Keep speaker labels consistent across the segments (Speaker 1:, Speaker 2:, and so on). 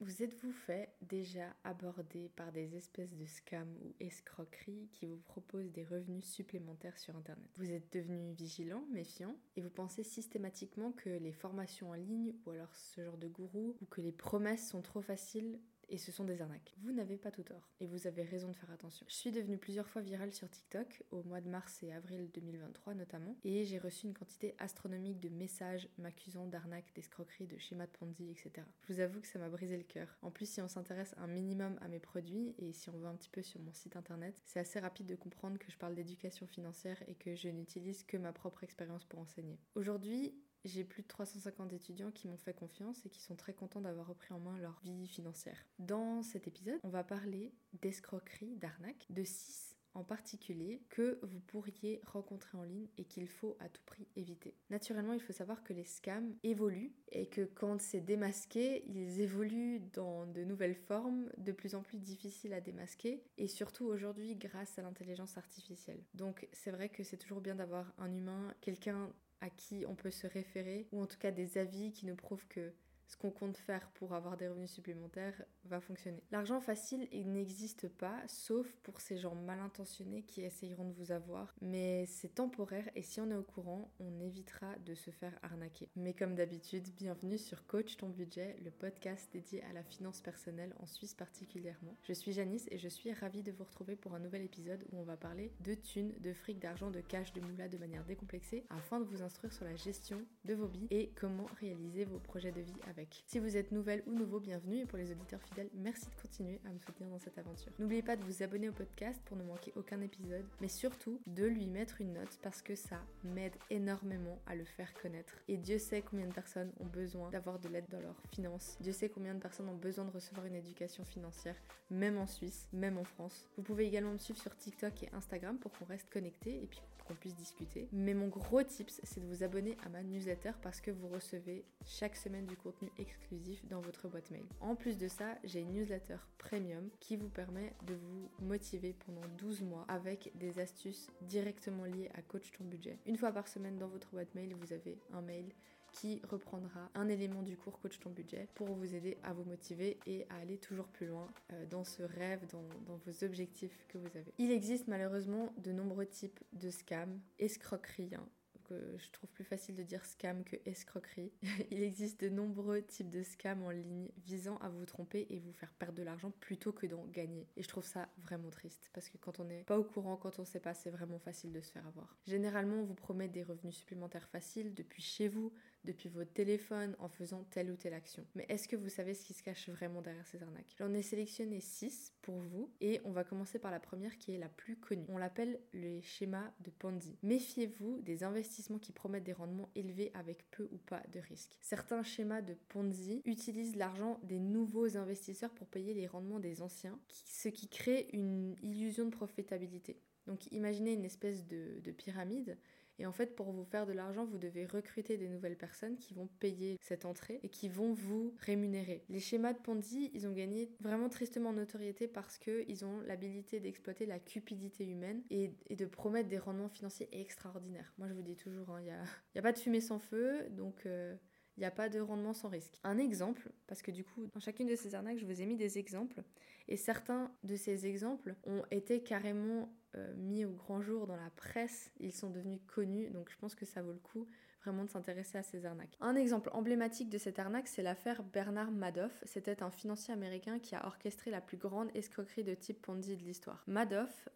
Speaker 1: Vous êtes-vous fait déjà aborder par des espèces de scams ou escroqueries qui vous proposent des revenus supplémentaires sur Internet? Vous êtes devenu vigilant, méfiant, et vous pensez systématiquement que les formations en ligne ou alors ce genre de gourou ou que les promesses sont trop faciles et ce sont des arnaques. Vous n'avez pas tout tort et vous avez raison de faire attention. Je suis devenue plusieurs fois virale sur TikTok au mois de mars et avril 2023 notamment et j'ai reçu une quantité astronomique de messages m'accusant d'arnaques, d'escroqueries, de schémas de Ponzi, etc. Je vous avoue que ça m'a brisé le cœur. En plus, si on s'intéresse un minimum à mes produits et si on va un petit peu sur mon site internet, c'est assez rapide de comprendre que je parle d'éducation financière et que je n'utilise que ma propre expérience pour enseigner. Aujourd'hui, j'ai plus de 350 étudiants qui m'ont fait confiance et qui sont très contents d'avoir repris en main leur vie financière. Dans cet épisode, on va parler d'escroquerie, d'arnaque, de 6 en particulier que vous pourriez rencontrer en ligne et qu'il faut à tout prix éviter. Naturellement, il faut savoir que les scams évoluent et que quand c'est démasqué, ils évoluent dans de nouvelles formes de plus en plus difficiles à démasquer et surtout aujourd'hui grâce à l'intelligence artificielle. Donc c'est vrai que c'est toujours bien d'avoir un humain, quelqu'un à qui on peut se référer, ou en tout cas des avis qui nous prouvent que ce qu'on compte faire pour avoir des revenus supplémentaires va fonctionner. L'argent facile, il n'existe pas, sauf pour ces gens mal intentionnés qui essayeront de vous avoir. Mais c'est temporaire et si on est au courant, on évitera de se faire arnaquer. Mais comme d'habitude, bienvenue sur Coach ton budget, le podcast dédié à la finance personnelle en Suisse particulièrement. Je suis Janice et je suis ravie de vous retrouver pour un nouvel épisode où on va parler de thunes, de fric, d'argent, de cash, de moula de manière décomplexée afin de vous instruire sur la gestion de vos billes et comment réaliser vos projets de vie avec si vous êtes nouvelle ou nouveau, bienvenue et pour les auditeurs fidèles, merci de continuer à me soutenir dans cette aventure. N'oubliez pas de vous abonner au podcast pour ne manquer aucun épisode, mais surtout de lui mettre une note parce que ça m'aide énormément à le faire connaître. Et Dieu sait combien de personnes ont besoin d'avoir de l'aide dans leurs finances. Dieu sait combien de personnes ont besoin de recevoir une éducation financière, même en Suisse, même en France. Vous pouvez également me suivre sur TikTok et Instagram pour qu'on reste connecté et puis qu'on puisse discuter. Mais mon gros tips, c'est de vous abonner à ma newsletter parce que vous recevez chaque semaine du contenu exclusif dans votre boîte mail. En plus de ça, j'ai une newsletter premium qui vous permet de vous motiver pendant 12 mois avec des astuces directement liées à Coach ton budget. Une fois par semaine dans votre boîte mail, vous avez un mail qui reprendra un élément du cours Coach ton budget pour vous aider à vous motiver et à aller toujours plus loin euh, dans ce rêve, dans, vos objectifs que vous avez. Il existe malheureusement de nombreux types de scams, escroqueries, hein, je trouve plus facile de dire scam que escroquerie. Il existe de nombreux types de scams en ligne visant à vous tromper et vous faire perdre de l'argent plutôt que d'en gagner. Et je trouve ça vraiment triste parce que quand on n'est pas au courant, quand on sait pas, c'est vraiment facile de se faire avoir. Généralement, on vous promet des revenus supplémentaires faciles depuis chez vous, depuis votre téléphone, en faisant telle ou telle action. Mais est-ce que vous savez ce qui se cache vraiment derrière ces arnaques? J'en ai sélectionné 6 pour vous et on va commencer par la première qui est la plus connue. On l'appelle le schéma de Ponzi. Méfiez-vous des investissements qui promettent des rendements élevés avec peu ou pas de risques. Certains schémas de Ponzi utilisent l'argent des nouveaux investisseurs pour payer les rendements des anciens, ce qui crée une illusion de profitabilité. Donc imaginez une espèce de, pyramide et en fait pour vous faire de l'argent vous devez recruter des nouvelles personnes qui vont payer cette entrée et qui vont vous rémunérer. Les schémas de Ponzi ils ont gagné vraiment tristement en notoriété parce qu'ils ont l'habilité d'exploiter la cupidité humaine et, de promettre des rendements financiers extraordinaires. Moi je vous dis toujours, il hein, n'y a, a, pas de fumée sans feu donc... Euh, il n'y a pas de rendement sans risque. Un exemple, parce que du coup, dans chacune de ces arnaques, je vous ai mis des exemples, et certains de ces exemples ont été carrément euh, mis au grand jour dans la presse, ils sont devenus connus, donc je pense que ça vaut le coup vraiment de s'intéresser à ces arnaques. Un exemple emblématique de cette arnaque, c'est l'affaire Bernard Madoff. C'était un financier américain qui a orchestré la plus grande escroquerie de type Ponzi de l'histoire. Madoff,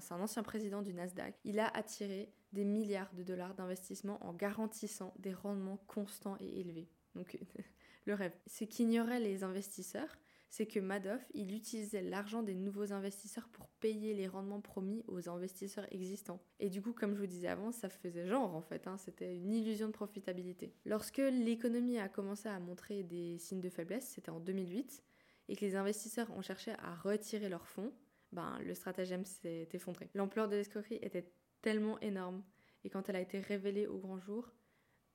Speaker 1: c'est un ancien président du Nasdaq, il a attiré des milliards de dollars d'investissement en garantissant des rendements constants et élevés. Donc le rêve. Ce qu'ignoraient les investisseurs, c'est que Madoff, il utilisait l'argent des nouveaux investisseurs pour payer les rendements promis aux investisseurs existants. Et du coup, comme je vous disais avant, ça faisait genre en fait, hein, c'était une illusion de profitabilité. Lorsque l'économie a commencé à montrer des signes de faiblesse, c'était en 2008, et que les investisseurs ont cherché à retirer leurs fonds, ben, le stratagème s'est effondré. L'ampleur de l'escroquerie était tellement énorme, et quand elle a été révélée au grand jour,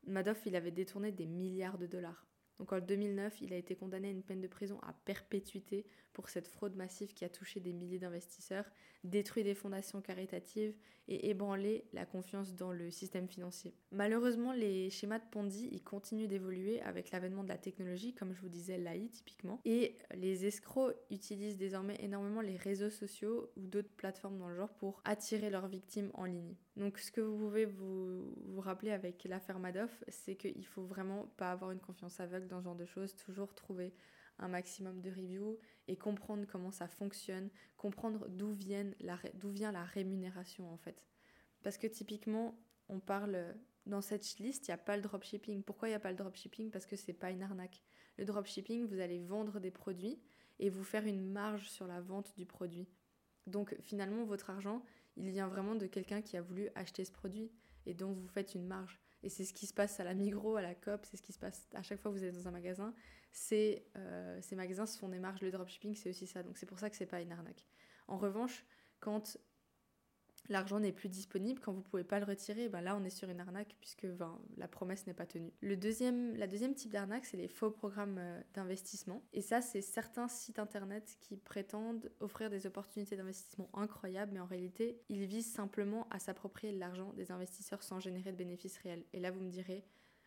Speaker 1: Madoff, il avait détourné des milliards de dollars. Donc en 2009, il a été condamné à une peine de prison à perpétuité pour cette fraude massive qui a touché des milliers d'investisseurs, détruit des fondations caritatives et ébranlé la confiance dans le système financier. Malheureusement, les schémas de Ponzi, ils continuent d'évoluer avec l'avènement de la technologie, comme je vous disais l'AI typiquement, et les escrocs utilisent désormais énormément les réseaux sociaux ou d'autres plateformes dans le genre pour attirer leurs victimes en ligne. Donc ce que vous pouvez vous, vous rappeler avec l'affaire Madoff, c'est qu'il faut vraiment pas avoir une confiance aveugle genre de choses, toujours trouver un maximum de reviews et comprendre comment ça fonctionne, comprendre d'où vient la rémunération en fait. Parce que typiquement, on parle dans cette liste, il n'y a pas le dropshipping. Pourquoi il n'y a pas le dropshipping? Parce que c'est pas une arnaque. Le dropshipping, vous allez vendre des produits et vous faire une marge sur la vente du produit. Donc finalement, votre argent, il vient vraiment de quelqu'un qui a voulu acheter ce produit et dont vous faites une marge. Et c'est ce qui se passe à la Migros, à la COP, c'est ce qui se passe à chaque fois que vous êtes dans un magasin. C'est euh, ces magasins se font des marges. Le dropshipping, c'est aussi ça. Donc c'est pour ça que c'est pas une arnaque. En revanche, quand l'argent n'est plus disponible, quand vous pouvez pas le retirer, ben là on est sur une arnaque puisque ben, la promesse n'est pas tenue. Le deuxième, la deuxième type d'arnaque, c'est les faux programmes euh, d'investissement. Et ça, c'est certains sites internet qui prétendent offrir des opportunités d'investissement incroyables, mais en réalité, ils visent simplement à s'approprier l'argent des investisseurs sans générer de bénéfices réels. Et là, vous me direz,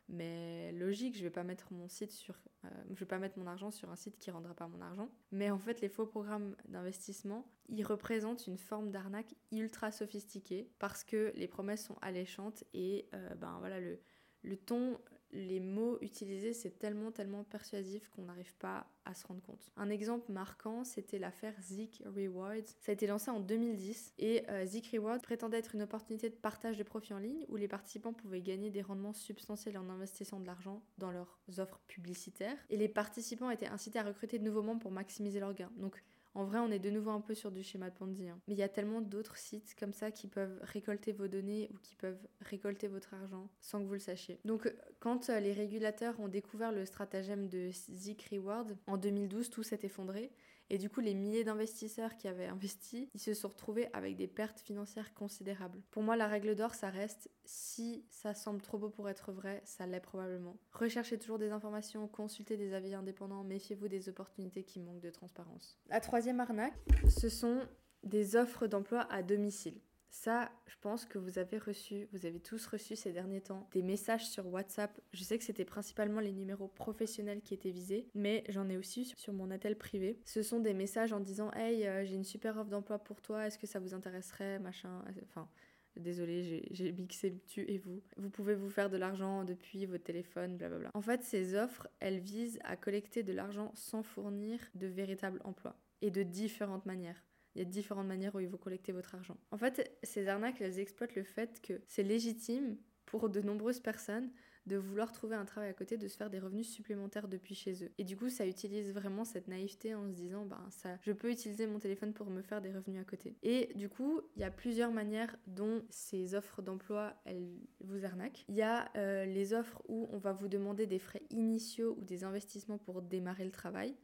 Speaker 1: mais logique, je vais pas mettre mon site sur, euh, je vais pas mettre mon argent sur un site qui rendra pas mon argent. Mais en fait, les faux programmes d'investissement, ils représentent une forme d'arnaque ultra sophistiquée parce que les promesses sont alléchantes et euh, ben voilà le le ton les mots utilisés, c'est tellement, tellement persuasif qu'on n'arrive pas à se rendre compte. Un exemple marquant, c'était l'affaire Zik Rewards. Ça a été lancé en 2010 et euh, Rewards prétendait être une opportunité de partage de profits en ligne où les participants pouvaient gagner des rendements substantiels en investissant de l'argent dans leurs offres publicitaires. Et les participants étaient incités à recruter de nouveaux membres pour maximiser leurs gains. Donc en vrai, on est de nouveau un peu sur du schéma de Ponzi. Hein. Mais il y a tellement d'autres sites comme ça qui peuvent récolter vos données ou qui peuvent récolter votre argent sans que vous le sachiez. Donc, quand euh, les régulateurs ont découvert le stratagème de Zik Reward, en 2012, tout s'est effondré. Et du coup, les milliers d'investisseurs qui avaient investi, ils se sont retrouvés avec des pertes financières considérables. Pour moi, la règle d'or, ça reste si ça semble trop beau pour être vrai, ça l'est probablement. Recherchez toujours des informations, consultez des avis indépendants, méfiez-vous des opportunités qui manquent de transparence. La troisième arnaque, ce sont des offres d'emploi à domicile. Ça, je pense que vous avez reçu, vous avez tous reçu ces derniers temps des messages sur WhatsApp. Je sais que c'était principalement les numéros professionnels qui étaient visés, mais j'en ai aussi sur mon attel privé. Ce sont des messages en disant Hey, euh, j'ai une super offre d'emploi pour toi, est-ce que ça vous intéresserait Machin. Enfin, Désolée, j'ai mixé tu et vous. Vous pouvez vous faire de l'argent depuis votre téléphone, blablabla. En fait, ces offres, elles visent à collecter de l'argent sans fournir de véritable emploi et de différentes manières. Il y a différentes manières où il faut collecter votre argent. En fait, ces arnaques, elles exploitent le fait que c'est légitime pour de nombreuses personnes de vouloir trouver un travail à côté, de se faire des revenus supplémentaires depuis chez eux. Et du coup, ça utilise vraiment cette naïveté en se disant, ben ça, je peux utiliser mon téléphone pour me faire des revenus à côté. Et du coup, il y a plusieurs manières dont ces offres d'emploi, elles vous arnaquent. Il y a euh, les offres où on va vous demander des frais initiaux ou des investissements pour démarrer le travail.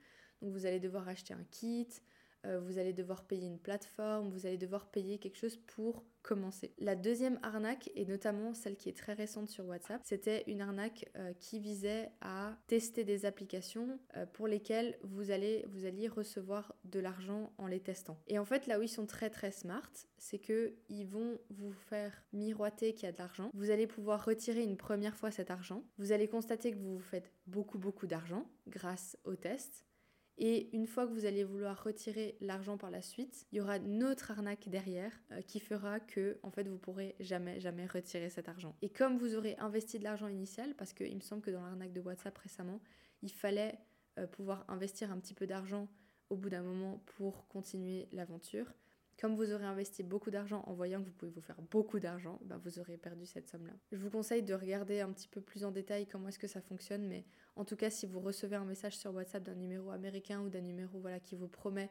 Speaker 1: Donc vous allez devoir acheter un kit, euh, vous allez devoir payer une plateforme, vous allez devoir payer quelque chose pour commencer. La deuxième arnaque, et notamment celle qui est très récente sur WhatsApp, c'était une arnaque euh, qui visait à tester des applications euh, pour lesquelles vous allez vous recevoir de l'argent en les testant. Et en fait, là où ils sont très très smart, c'est que ils vont vous faire miroiter qu'il y a de l'argent. Vous allez pouvoir retirer une première fois cet argent. Vous allez constater que vous vous faites beaucoup beaucoup d'argent grâce au test. Et une fois que vous allez vouloir retirer l'argent par la suite, il y aura une autre arnaque derrière euh, qui fera que en fait vous pourrez jamais jamais retirer cet argent. Et comme vous aurez investi de l'argent initial, parce qu'il me semble que dans l'arnaque de WhatsApp récemment, il fallait euh, pouvoir investir un petit peu d'argent au bout d'un moment pour continuer l'aventure. Comme vous aurez investi beaucoup d'argent en voyant que vous pouvez vous faire beaucoup d'argent, ben vous aurez perdu cette somme-là. Je vous conseille de regarder un petit peu plus en détail comment est-ce que ça fonctionne, mais en tout cas, si vous recevez un message sur WhatsApp d'un numéro américain ou d'un numéro voilà, qui vous promet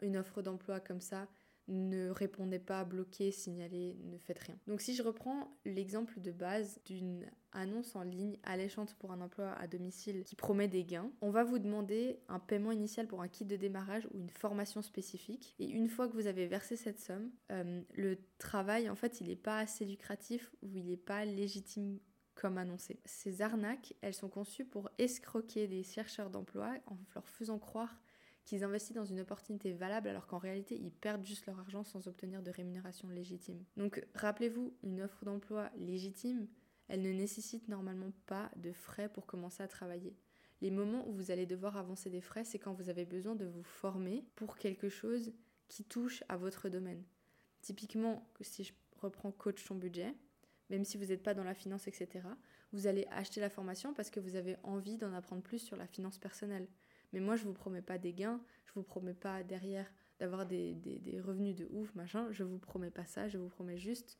Speaker 1: une offre d'emploi comme ça, ne répondez pas, bloquez, signalez, ne faites rien. Donc si je reprends l'exemple de base d'une annonce en ligne alléchante pour un emploi à domicile qui promet des gains, on va vous demander un paiement initial pour un kit de démarrage ou une formation spécifique. Et une fois que vous avez versé cette somme, euh, le travail, en fait, il n'est pas assez lucratif ou il n'est pas légitime comme annoncé. Ces arnaques, elles sont conçues pour escroquer des chercheurs d'emploi en leur faisant croire qu'ils investissent dans une opportunité valable alors qu'en réalité ils perdent juste leur argent sans obtenir de rémunération légitime. Donc rappelez-vous, une offre d'emploi légitime, elle ne nécessite normalement pas de frais pour commencer à travailler. Les moments où vous allez devoir avancer des frais, c'est quand vous avez besoin de vous former pour quelque chose qui touche à votre domaine. Typiquement, si je reprends coach ton budget, même si vous n'êtes pas dans la finance, etc., vous allez acheter la formation parce que vous avez envie d'en apprendre plus sur la finance personnelle. Mais moi, je vous promets pas des gains, je vous promets pas derrière d'avoir des, revenus de ouf, machin. Je vous promets pas ça, je vous promets juste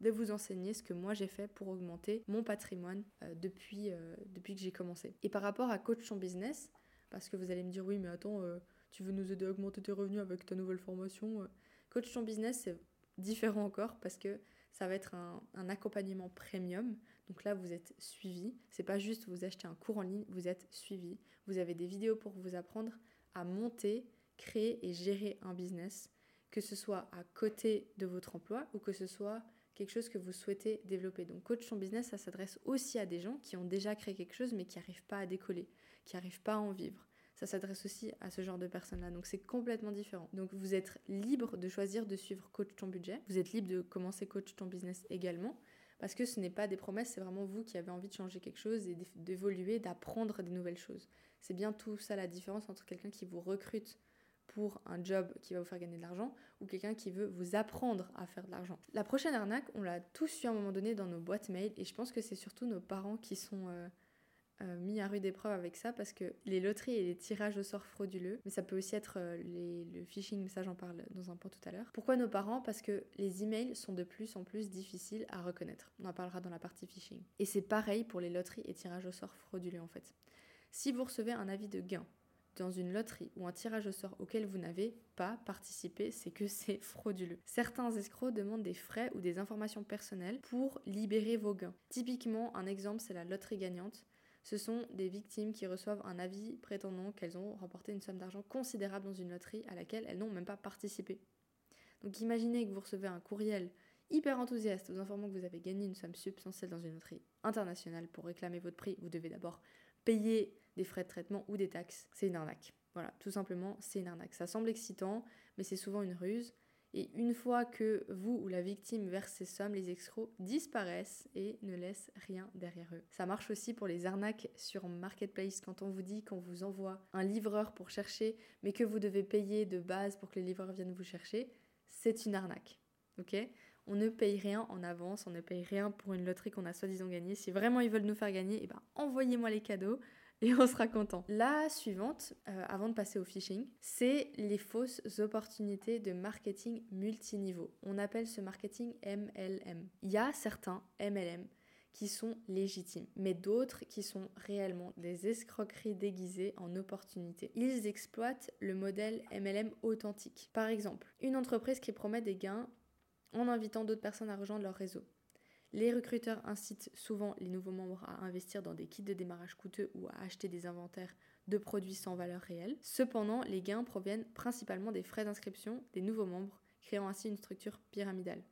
Speaker 1: de vous enseigner ce que moi j'ai fait pour augmenter mon patrimoine euh, depuis, euh, depuis que j'ai commencé. Et par rapport à coach en business, parce que vous allez me dire oui mais attends, euh, tu veux nous aider à augmenter tes revenus avec ta nouvelle formation. Coach en business c'est différent encore parce que ça va être un, accompagnement premium. Donc là, vous êtes suivi. C'est pas juste vous achetez un cours en ligne, vous êtes suivi. Vous avez des vidéos pour vous apprendre à monter, créer et gérer un business, que ce soit à côté de votre emploi ou que ce soit quelque chose que vous souhaitez développer. Donc coach en business, ça s'adresse aussi à des gens qui ont déjà créé quelque chose mais qui n'arrivent pas à décoller, qui n'arrivent pas à en vivre. Ça s'adresse aussi à ce genre de personnes-là. Donc c'est complètement différent. Donc vous êtes libre de choisir de suivre coach ton budget. Vous êtes libre de commencer coach ton business également. Parce que ce n'est pas des promesses, c'est vraiment vous qui avez envie de changer quelque chose et d'évoluer, d'apprendre des nouvelles choses. C'est bien tout ça la différence entre quelqu'un qui vous recrute pour un job qui va vous faire gagner de l'argent ou quelqu'un qui veut vous apprendre à faire de l'argent. La prochaine arnaque, on l'a tous eu à un moment donné dans nos boîtes mail et je pense que c'est surtout nos parents qui sont euh, euh, mis à rude épreuve avec ça parce que les loteries et les tirages au sort frauduleux, mais ça peut aussi être euh, le phishing, ça j'en parle dans un point tout à l'heure. Pourquoi nos parents? Parce que les emails sont de plus en plus difficiles à reconnaître. On en parlera dans la partie phishing. Et c'est pareil pour les loteries et tirages au sort frauduleux en fait. Si vous recevez un avis de gain dans une loterie ou un tirage au sort auquel vous n'avez pas participé, c'est que c'est frauduleux. Certains escrocs demandent des frais ou des informations personnelles pour libérer vos gains. Typiquement, un exemple, c'est la loterie gagnante. Ce sont des victimes qui reçoivent un avis prétendant qu'elles ont remporté une somme d'argent considérable dans une loterie à laquelle elles n'ont même pas participé. Donc imaginez que vous recevez un courriel hyper enthousiaste vous informant que vous avez gagné une somme substantielle dans une loterie internationale. Pour réclamer votre prix, vous devez d'abord payer des frais de traitement ou des taxes. C'est une arnaque. Voilà, tout simplement, c'est une arnaque. Ça semble excitant, mais c'est souvent une ruse. Et une fois que vous ou la victime verse ces sommes, les escrocs disparaissent et ne laissent rien derrière eux. Ça marche aussi pour les arnaques sur Marketplace quand on vous dit qu'on vous envoie un livreur pour chercher, mais que vous devez payer de base pour que les livreurs viennent vous chercher. C'est une arnaque. Ok? On ne paye rien en avance, on ne paye rien pour une loterie qu'on a soi-disant gagnée. Si vraiment ils veulent nous faire gagner, eh ben, envoyez-moi les cadeaux et on sera content. La suivante, euh, avant de passer au phishing, c'est les fausses opportunités de marketing multiniveau. On appelle ce marketing MLM. Il y a certains MLM qui sont légitimes, mais d'autres qui sont réellement des escroqueries déguisées en opportunités. Ils exploitent le modèle MLM authentique. Par exemple, une entreprise qui promet des gains en invitant d'autres personnes à rejoindre leur réseau. Les recruteurs incitent souvent les nouveaux membres à investir dans des kits de démarrage coûteux ou à acheter des inventaires de produits sans valeur réelle. Cependant, les gains proviennent principalement des frais d'inscription des nouveaux membres, créant ainsi une structure pyramidale.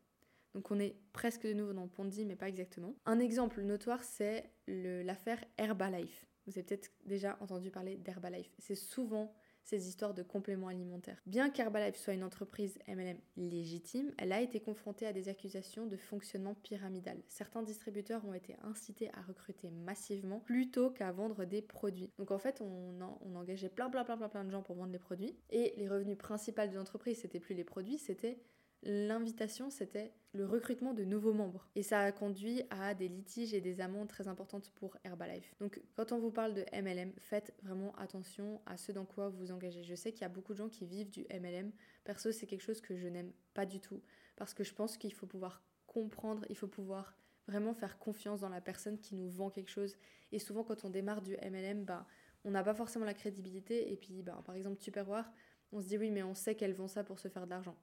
Speaker 1: Donc on est presque de nouveau dans Ponzi, mais pas exactement. Un exemple notoire, c'est l'affaire Herbalife. Vous avez peut-être déjà entendu parler d'Herbalife. C'est souvent ces histoires de compléments alimentaires. Bien qu'Herbalife soit une entreprise MLM légitime, elle a été confrontée à des accusations de fonctionnement pyramidal. Certains distributeurs ont été incités à recruter massivement plutôt qu'à vendre des produits. Donc en fait, on, engageait plein, plein, plein, plein, plein de gens pour vendre les produits. Et les revenus principaux de l'entreprise, c'était plus les produits, c'était l'invitation, c'était le recrutement de nouveaux membres. Et ça a conduit à des litiges et des amendes très importantes pour Herbalife. Donc quand on vous parle de MLM, faites vraiment attention à ce dans quoi vous vous engagez. Je sais qu'il y a beaucoup de gens qui vivent du MLM. Perso, c'est quelque chose que je n'aime pas du tout. Parce que je pense qu'il faut pouvoir comprendre, il faut pouvoir vraiment faire confiance dans la personne qui nous vend quelque chose. Et souvent quand on démarre du MLM, bah, on n'a pas forcément la crédibilité. Et puis bah, par exemple Tupperware, on se dit oui mais on sait qu'elle vend ça pour se faire de l'argent.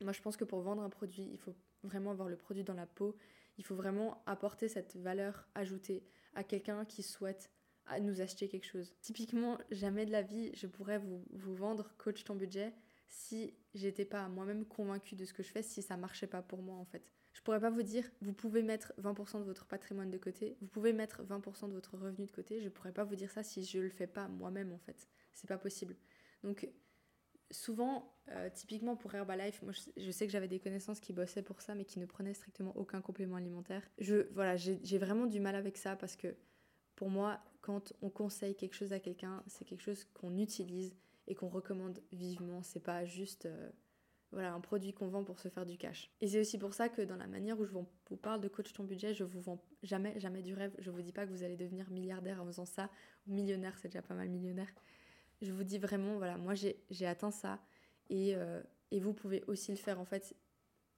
Speaker 1: Moi, je pense que pour vendre un produit, il faut vraiment avoir le produit dans la peau. Il faut vraiment apporter cette valeur ajoutée à quelqu'un qui souhaite nous acheter quelque chose. Typiquement, jamais de la vie, je pourrais vous, vous vendre coach ton budget si j'étais pas moi-même convaincue de ce que je fais, si ça marchait pas pour moi en fait. Je pourrais pas vous dire, vous pouvez mettre 20% de votre patrimoine de côté, vous pouvez mettre 20% de votre revenu de côté. Je pourrais pas vous dire ça si je le fais pas moi-même en fait. C'est pas possible. Donc souvent, euh, typiquement pour Herbalife, moi je, sais que j'avais des connaissances qui bossaient pour ça, mais qui ne prenaient strictement aucun complément alimentaire. Je, voilà, j'ai vraiment du mal avec ça parce que pour moi, quand on conseille quelque chose à quelqu'un, c'est quelque chose qu'on utilise et qu'on recommande vivement. C'est pas juste euh, voilà, un produit qu'on vend pour se faire du cash. Et c'est aussi pour ça que dans la manière où je vous parle de coach ton budget, je vous vends jamais, jamais du rêve. Je vous dis pas que vous allez devenir milliardaire en faisant ça, ou millionnaire, c'est déjà pas mal millionnaire. Je vous dis vraiment, voilà, moi j'ai atteint ça, et, euh, et vous pouvez aussi le faire en fait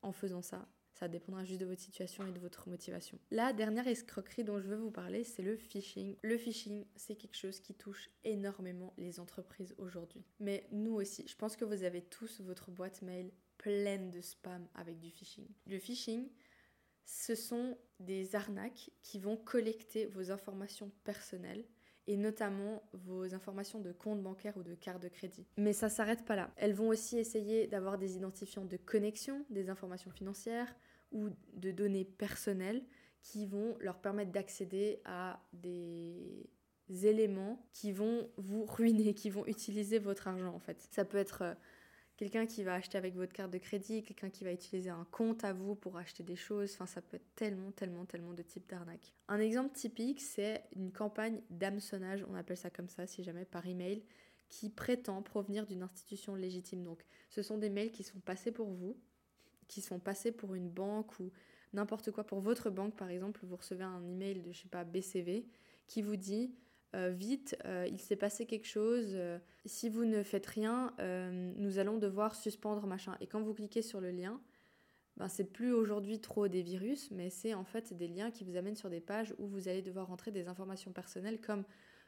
Speaker 1: en faisant ça. Ça dépendra juste de votre situation et de votre motivation. La dernière escroquerie dont je veux vous parler, c'est le phishing. Le phishing, c'est quelque chose qui touche énormément les entreprises aujourd'hui. Mais nous aussi, je pense que vous avez tous votre boîte mail pleine de spam avec du phishing. Le phishing, ce sont des arnaques qui vont collecter vos informations personnelles et notamment vos informations de compte bancaire ou de carte de crédit. Mais ça s'arrête pas là. Elles vont aussi essayer d'avoir des identifiants de connexion, des informations financières ou de données personnelles qui vont leur permettre d'accéder à des éléments qui vont vous ruiner, qui vont utiliser votre argent en fait. Ça peut être euh, quelqu'un qui va acheter avec votre carte de crédit, quelqu'un qui va utiliser un compte à vous pour acheter des choses. Enfin, ça peut être tellement, tellement, tellement de types d'arnaques. Un exemple typique, c'est une campagne d'hameçonnage, on appelle ça comme ça si jamais, par email, qui prétend provenir d'une institution légitime. Donc, ce sont des mails qui sont passés pour vous, qui sont passés pour une banque ou n'importe quoi. Pour votre banque, par exemple, vous recevez un email de, je sais pas, BCV qui vous dit euh, vite, euh, il s'est passé quelque chose, euh, si vous ne faites rien, nous allons devoir suspendre machin. Et quand vous cliquez sur le lien, ben, c'est plus aujourd'hui trop des virus, mais c'est en fait des liens qui vous amènent sur des pages où vous allez devoir rentrer des informations personnelles comme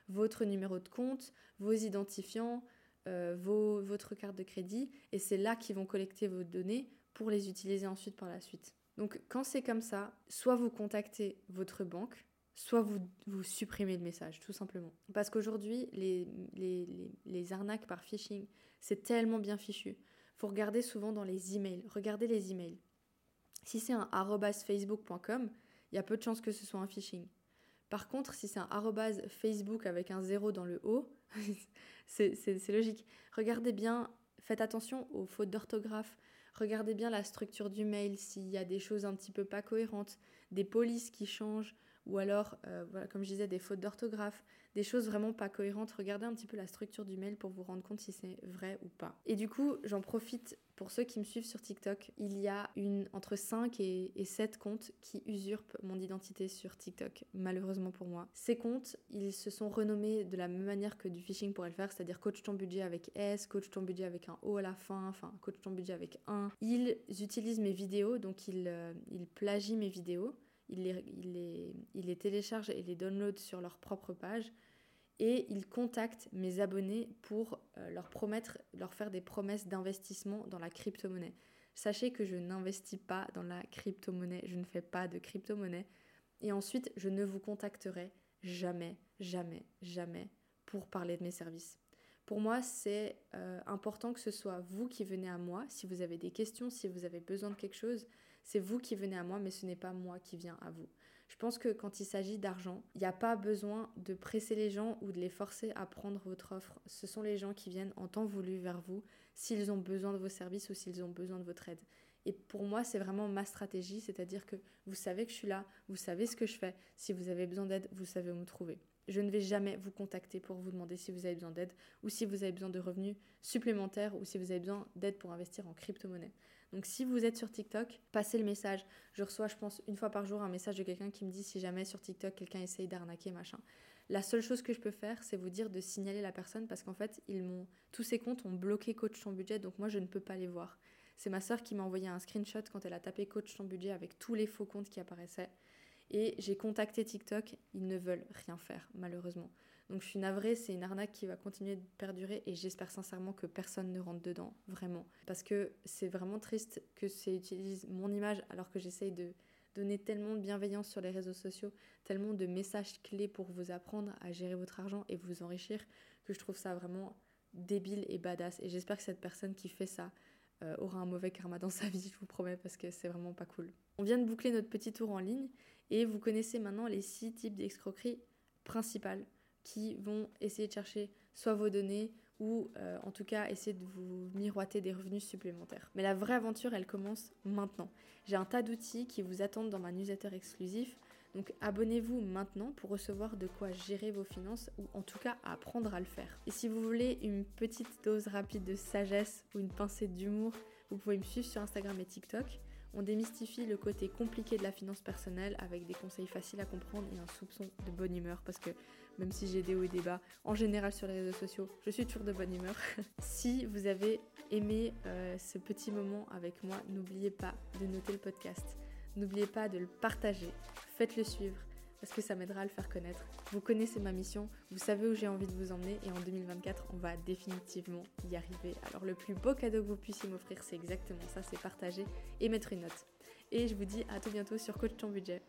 Speaker 1: votre numéro de compte, vos identifiants, vos, votre carte de crédit, et c'est là qu'ils vont collecter vos données pour les utiliser ensuite par la suite. Donc quand c'est comme ça, soit vous contactez votre banque, soit vous, vous supprimez le message, tout simplement. Parce qu'aujourd'hui, les, les, arnaques par phishing, c'est tellement bien fichu. faut regarder souvent dans les emails. Regardez les emails. Si c'est un facebook.com, il y a peu de chances que ce soit un phishing. Par contre, si c'est un Facebook avec un zéro dans le haut, c'est logique. Regardez bien, faites attention aux fautes d'orthographe. Regardez bien la structure du mail, s'il y a des choses un petit peu pas cohérentes, des polices qui changent, ou alors, euh, voilà, comme je disais, des fautes d'orthographe, des choses vraiment pas cohérentes. Regardez un petit peu la structure du mail pour vous rendre compte si c'est vrai ou pas. Et du coup, j'en profite pour ceux qui me suivent sur TikTok. Il y a une, entre 5 et, 7 comptes qui usurpent mon identité sur TikTok, malheureusement pour moi. Ces comptes, ils se sont renommés de la même manière que du phishing pourrait le faire, c'est-à-dire coach ton budget avec S, coach ton budget avec un O à la fin, enfin coach ton budget avec 1. Ils utilisent mes vidéos, donc ils, euh, ils plagient mes vidéos ils les, téléchargent et les downloadent sur leur propre page et ils contactent mes abonnés pour euh, leur promettre, leur faire des promesses d'investissement dans la crypto-monnaie. Sachez que je n'investis pas dans la crypto-monnaie, je ne fais pas de crypto-monnaie et ensuite je ne vous contacterai jamais, jamais, jamais pour parler de mes services. Pour moi, c'est euh, important que ce soit vous qui venez à moi si vous avez des questions, si vous avez besoin de quelque chose. C'est vous qui venez à moi, mais ce n'est pas moi qui viens à vous. Je pense que quand il s'agit d'argent, il n'y a pas besoin de presser les gens ou de les forcer à prendre votre offre. Ce sont les gens qui viennent en temps voulu vers vous s'ils ont besoin de vos services ou s'ils ont besoin de votre aide. Et pour moi, c'est vraiment ma stratégie, c'est-à-dire que vous savez que je suis là, vous savez ce que je fais. Si vous avez besoin d'aide, vous savez où me trouver. Je ne vais jamais vous contacter pour vous demander si vous avez besoin d'aide ou si vous avez besoin de revenus supplémentaires ou si vous avez besoin d'aide pour investir en crypto-monnaie. Donc si vous êtes sur TikTok, passez le message. Je reçois, je pense, une fois par jour un message de quelqu'un qui me dit si jamais sur TikTok quelqu'un essaye d'arnaquer, machin. La seule chose que je peux faire, c'est vous dire de signaler la personne parce qu'en fait, ils m'ont tous ces comptes ont bloqué coach ton budget, donc moi je ne peux pas les voir. C'est ma soeur qui m'a envoyé un screenshot quand elle a tapé coach ton budget avec tous les faux comptes qui apparaissaient. Et j'ai contacté TikTok, ils ne veulent rien faire, malheureusement. Donc je suis navrée, c'est une arnaque qui va continuer de perdurer et j'espère sincèrement que personne ne rentre dedans, vraiment. Parce que c'est vraiment triste que ça utilise mon image alors que j'essaye de donner tellement de bienveillance sur les réseaux sociaux, tellement de messages clés pour vous apprendre à gérer votre argent et vous enrichir, que je trouve ça vraiment débile et badass. Et j'espère que cette personne qui fait ça euh, aura un mauvais karma dans sa vie, je vous promets, parce que c'est vraiment pas cool. On vient de boucler notre petit tour en ligne et vous connaissez maintenant les six types d'escroqueries principales qui vont essayer de chercher soit vos données ou euh, en tout cas essayer de vous miroiter des revenus supplémentaires. Mais la vraie aventure, elle commence maintenant. J'ai un tas d'outils qui vous attendent dans ma newsletter exclusif. Donc abonnez-vous maintenant pour recevoir de quoi gérer vos finances ou en tout cas apprendre à le faire. Et si vous voulez une petite dose rapide de sagesse ou une pincée d'humour, vous pouvez me suivre sur Instagram et TikTok. On démystifie le côté compliqué de la finance personnelle avec des conseils faciles à comprendre et un soupçon de bonne humeur parce que même si j'ai des hauts et des bas, en général sur les réseaux sociaux, je suis toujours de bonne humeur. si vous avez aimé euh, ce petit moment avec moi, n'oubliez pas de noter le podcast. N'oubliez pas de le partager, faites-le suivre parce que ça m'aidera à le faire connaître. Vous connaissez ma mission, vous savez où j'ai envie de vous emmener et en 2024, on va définitivement y arriver. Alors le plus beau cadeau que vous puissiez m'offrir, c'est exactement ça, c'est partager et mettre une note. Et je vous dis à tout bientôt sur Coach ton budget.